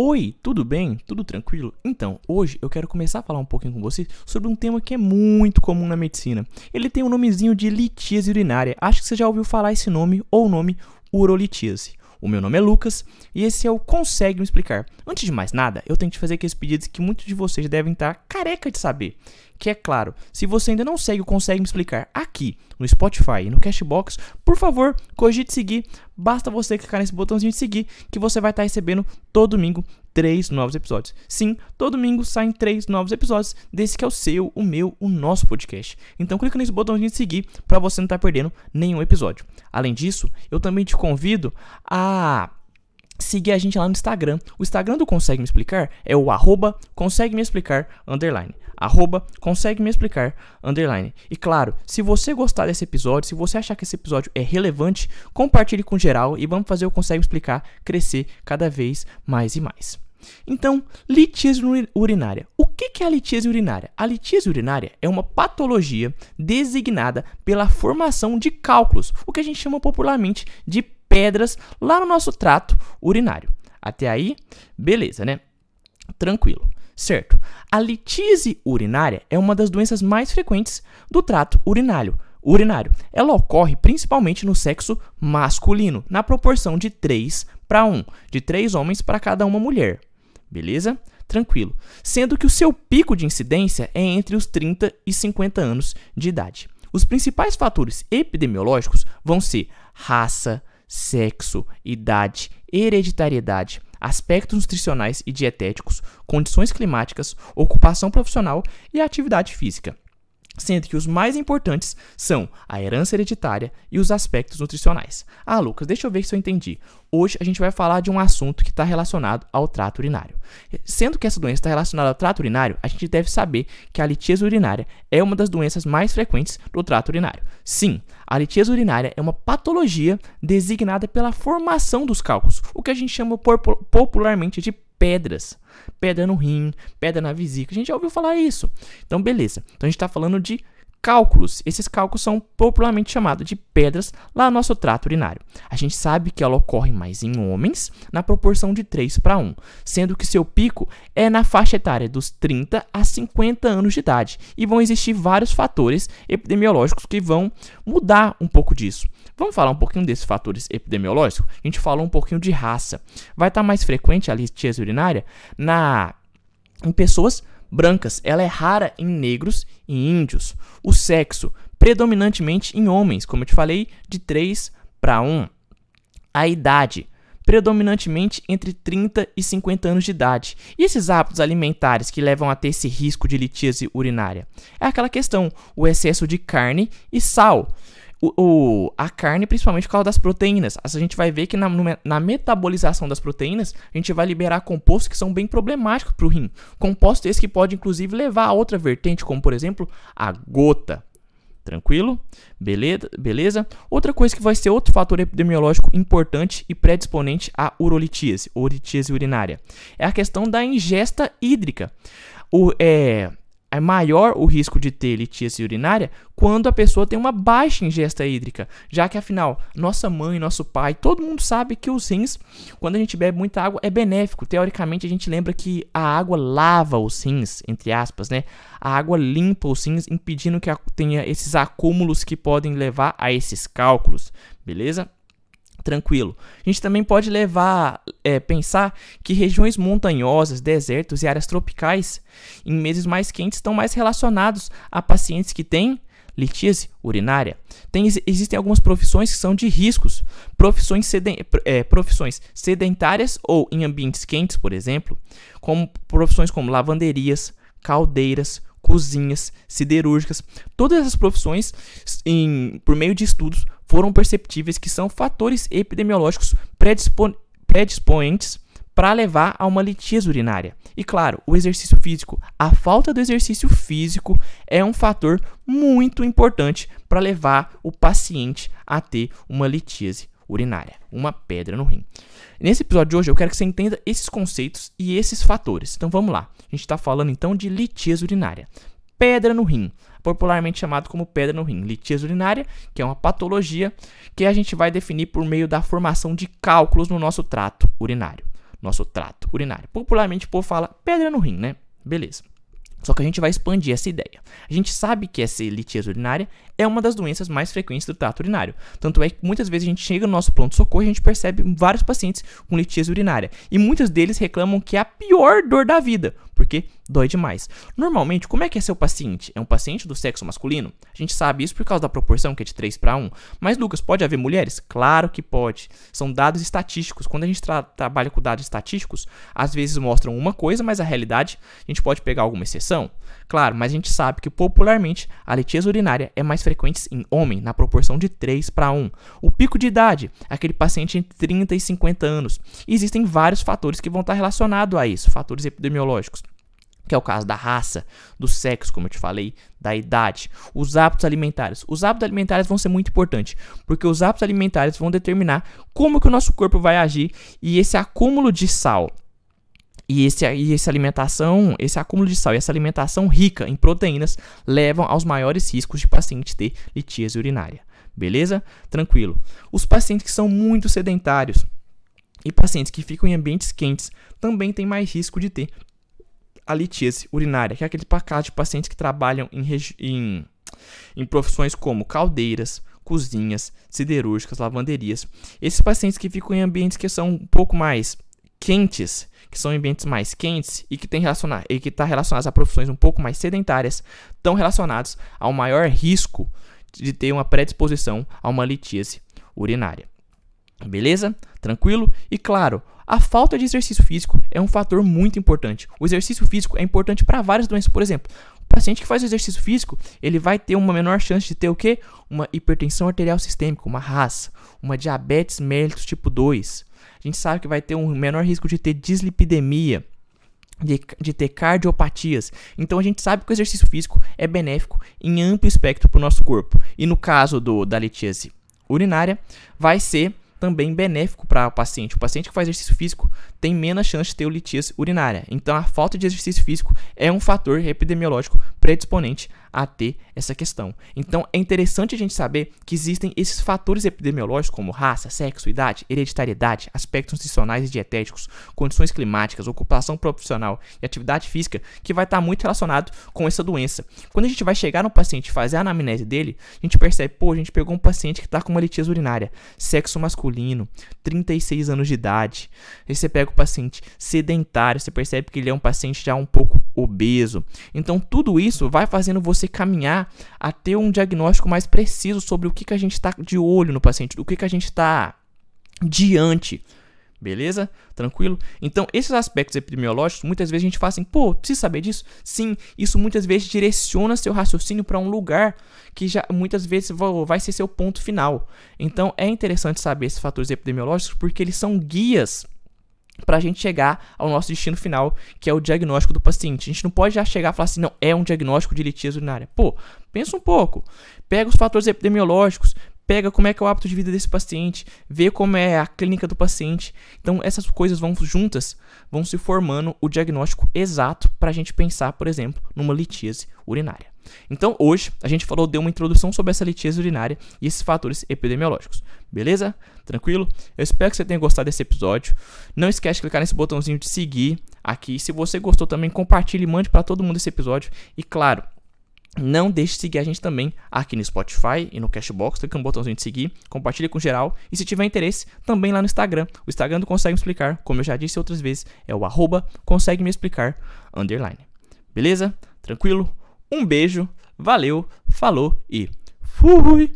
Oi, tudo bem? Tudo tranquilo? Então, hoje eu quero começar a falar um pouquinho com vocês sobre um tema que é muito comum na medicina. Ele tem o um nomezinho de litíase urinária. Acho que você já ouviu falar esse nome ou o nome urolitíase. O meu nome é Lucas e esse é o Consegue Me Explicar. Antes de mais nada, eu tenho que fazer aqueles pedidos que muitos de vocês devem estar careca de saber que é claro, se você ainda não segue Consegue Me Explicar aqui no Spotify e no Cashbox, por favor, cogite seguir. Basta você clicar nesse botãozinho de seguir que você vai estar recebendo todo domingo três novos episódios. Sim, todo domingo saem três novos episódios desse que é o seu, o meu, o nosso podcast. Então clica nesse botãozinho de seguir para você não estar perdendo nenhum episódio. Além disso, eu também te convido a seguir a gente lá no Instagram. O Instagram do Consegue Me Explicar é o arroba consegue me explicar underline. Arroba consegue me explicar underline. E claro, se você gostar desse episódio, se você achar que esse episódio é relevante, compartilhe com geral e vamos fazer o Consegue Me Explicar crescer cada vez mais e mais. Então, litíase urinária. O que é a litíase urinária? A litíase urinária é uma patologia designada pela formação de cálculos, o que a gente chama popularmente de pedras lá no nosso trato urinário. Até aí, beleza, né? Tranquilo. Certo. A litise urinária é uma das doenças mais frequentes do trato urinário. Urinário. Ela ocorre principalmente no sexo masculino, na proporção de 3 para 1, de 3 homens para cada uma mulher. Beleza? Tranquilo. Sendo que o seu pico de incidência é entre os 30 e 50 anos de idade. Os principais fatores epidemiológicos vão ser raça, sexo, idade, hereditariedade, aspectos nutricionais e dietéticos, condições climáticas, ocupação profissional e atividade física sendo que os mais importantes são a herança hereditária e os aspectos nutricionais. Ah, Lucas, deixa eu ver se eu entendi. Hoje a gente vai falar de um assunto que está relacionado ao trato urinário. Sendo que essa doença está relacionada ao trato urinário, a gente deve saber que a litíase urinária é uma das doenças mais frequentes do trato urinário. Sim, a litíase urinária é uma patologia designada pela formação dos cálculos, o que a gente chama popularmente de pedras. Pedra no rim, pedra na vesícula. A gente já ouviu falar isso. Então, beleza. Então, a gente está falando de cálculos. Esses cálculos são popularmente chamados de pedras lá no nosso trato urinário. A gente sabe que ela ocorre mais em homens, na proporção de 3 para 1, sendo que seu pico é na faixa etária dos 30 a 50 anos de idade. E vão existir vários fatores epidemiológicos que vão mudar um pouco disso. Vamos falar um pouquinho desses fatores epidemiológicos? A gente falou um pouquinho de raça. Vai estar mais frequente a litíase urinária na em pessoas brancas. Ela é rara em negros e índios. O sexo, predominantemente em homens, como eu te falei, de 3 para 1. A idade, predominantemente entre 30 e 50 anos de idade. E esses hábitos alimentares que levam a ter esse risco de litíase urinária? É aquela questão, o excesso de carne e sal o, o, a carne, principalmente por causa das proteínas. A gente vai ver que na, na metabolização das proteínas, a gente vai liberar compostos que são bem problemáticos para o rim. Compostos esses que podem, inclusive, levar a outra vertente, como por exemplo a gota. Tranquilo? Beleza? Beleza? Outra coisa que vai ser outro fator epidemiológico importante e predisponente à urolitíase, urolitíase urinária, é a questão da ingesta hídrica. O, é, é maior o risco de ter litíase urinária quando a pessoa tem uma baixa ingesta hídrica, já que afinal, nossa mãe, nosso pai, todo mundo sabe que os rins, quando a gente bebe muita água, é benéfico. Teoricamente, a gente lembra que a água lava os rins, entre aspas, né? A água limpa os rins, impedindo que tenha esses acúmulos que podem levar a esses cálculos, beleza? Tranquilo. A gente também pode levar, é, pensar que regiões montanhosas, desertos e áreas tropicais, em meses mais quentes, estão mais relacionados a pacientes que têm litíase urinária. Tem, existem algumas profissões que são de riscos, profissões, seden, é, profissões sedentárias ou em ambientes quentes, por exemplo, como profissões como lavanderias, caldeiras, cozinhas, siderúrgicas. Todas essas profissões, em, por meio de estudos, foram perceptíveis que são fatores epidemiológicos predispo predisponentes para levar a uma litíase urinária. E claro, o exercício físico. A falta do exercício físico é um fator muito importante para levar o paciente a ter uma litíase urinária, uma pedra no rim. Nesse episódio de hoje eu quero que você entenda esses conceitos e esses fatores. Então vamos lá. A gente está falando então de litíase urinária pedra no rim, popularmente chamado como pedra no rim, litíase urinária, que é uma patologia que a gente vai definir por meio da formação de cálculos no nosso trato urinário. nosso trato urinário. Popularmente o povo fala pedra no rim, né? Beleza. Só que a gente vai expandir essa ideia. A gente sabe que essa litíase urinária é uma das doenças mais frequentes do trato urinário. Tanto é que muitas vezes a gente chega no nosso pronto-socorro e a gente percebe vários pacientes com litíase urinária. E muitos deles reclamam que é a pior dor da vida, porque dói demais. Normalmente, como é que é seu paciente? É um paciente do sexo masculino? A gente sabe isso por causa da proporção, que é de 3 para 1. Mas, Lucas, pode haver mulheres? Claro que pode. São dados estatísticos. Quando a gente tra trabalha com dados estatísticos, às vezes mostram uma coisa, mas a realidade, a gente pode pegar alguma exceção. Claro, mas a gente sabe que popularmente a litíase urinária é mais frequente em homem, na proporção de 3 para 1. O pico de idade, aquele paciente entre 30 e 50 anos. Existem vários fatores que vão estar relacionados a isso, fatores epidemiológicos que é o caso da raça, do sexo, como eu te falei, da idade, os hábitos alimentares. Os hábitos alimentares vão ser muito importantes, porque os hábitos alimentares vão determinar como que o nosso corpo vai agir e esse acúmulo de sal e, esse, e essa alimentação, esse acúmulo de sal e essa alimentação rica em proteínas levam aos maiores riscos de paciente ter litíase urinária. Beleza? Tranquilo. Os pacientes que são muito sedentários e pacientes que ficam em ambientes quentes também têm mais risco de ter a litíase urinária, que é aquele caso de pacientes que trabalham em, em, em profissões como caldeiras, cozinhas, siderúrgicas, lavanderias. Esses pacientes que ficam em ambientes que são um pouco mais quentes, que são ambientes mais quentes e que tem relacionar e que está relacionados a profissões um pouco mais sedentárias, estão relacionados ao maior risco de ter uma predisposição a uma litíase urinária. Beleza? Tranquilo? E claro, a falta de exercício físico é um fator muito importante. O exercício físico é importante para várias doenças, por exemplo. O paciente que faz exercício físico, ele vai ter uma menor chance de ter o quê? Uma hipertensão arterial sistêmica, uma RAS, uma diabetes mellitus tipo 2, a gente sabe que vai ter um menor risco de ter dislipidemia, de, de, ter cardiopatias. Então a gente sabe que o exercício físico é benéfico em amplo espectro para o nosso corpo. E no caso do, da litíase urinária, vai ser também benéfico para o paciente. O paciente que faz exercício físico tem menos chance de ter litíase urinária. Então a falta de exercício físico é um fator epidemiológico predisponente a ter essa questão. Então é interessante a gente saber que existem esses fatores epidemiológicos como raça, sexo, idade, hereditariedade, aspectos nutricionais e dietéticos, condições climáticas, ocupação profissional e atividade física que vai estar muito relacionado com essa doença. Quando a gente vai chegar no paciente e fazer a anamnese dele, a gente percebe, pô, a gente pegou um paciente que está com uma litíase urinária, sexo masculino, 36 anos de idade. Aí você pega o paciente sedentário, você percebe que ele é um paciente já um pouco obeso. Então tudo isso vai fazendo você caminhar a ter um diagnóstico mais preciso sobre o que, que a gente está de olho no paciente, o que, que a gente está diante. Beleza? Tranquilo? Então, esses aspectos epidemiológicos, muitas vezes a gente fala assim, pô, precisa saber disso? Sim, isso muitas vezes direciona seu raciocínio para um lugar que já muitas vezes vai ser seu ponto final. Então, é interessante saber esses fatores epidemiológicos porque eles são guias para a gente chegar ao nosso destino final, que é o diagnóstico do paciente. A gente não pode já chegar e falar assim, não, é um diagnóstico de litíase urinária. Pô, pensa um pouco. Pega os fatores epidemiológicos, pega como é que é o hábito de vida desse paciente, vê como é a clínica do paciente. Então essas coisas vão juntas, vão se formando o diagnóstico exato para a gente pensar, por exemplo, numa litíase urinária. Então hoje a gente falou, deu uma introdução sobre essa litíase urinária e esses fatores epidemiológicos. Beleza? Tranquilo? Eu espero que você tenha gostado desse episódio. Não esquece de clicar nesse botãozinho de seguir aqui. Se você gostou também, compartilhe mande para todo mundo esse episódio. E claro, não deixe de seguir a gente também aqui no Spotify e no Cashbox. Clica no botãozinho de seguir, compartilhe com geral. E se tiver interesse, também lá no Instagram. O Instagram do Consegue Me Explicar, como eu já disse outras vezes, é o arroba Consegue Me Explicar, underline. Beleza? Tranquilo? Um beijo, valeu, falou e fui!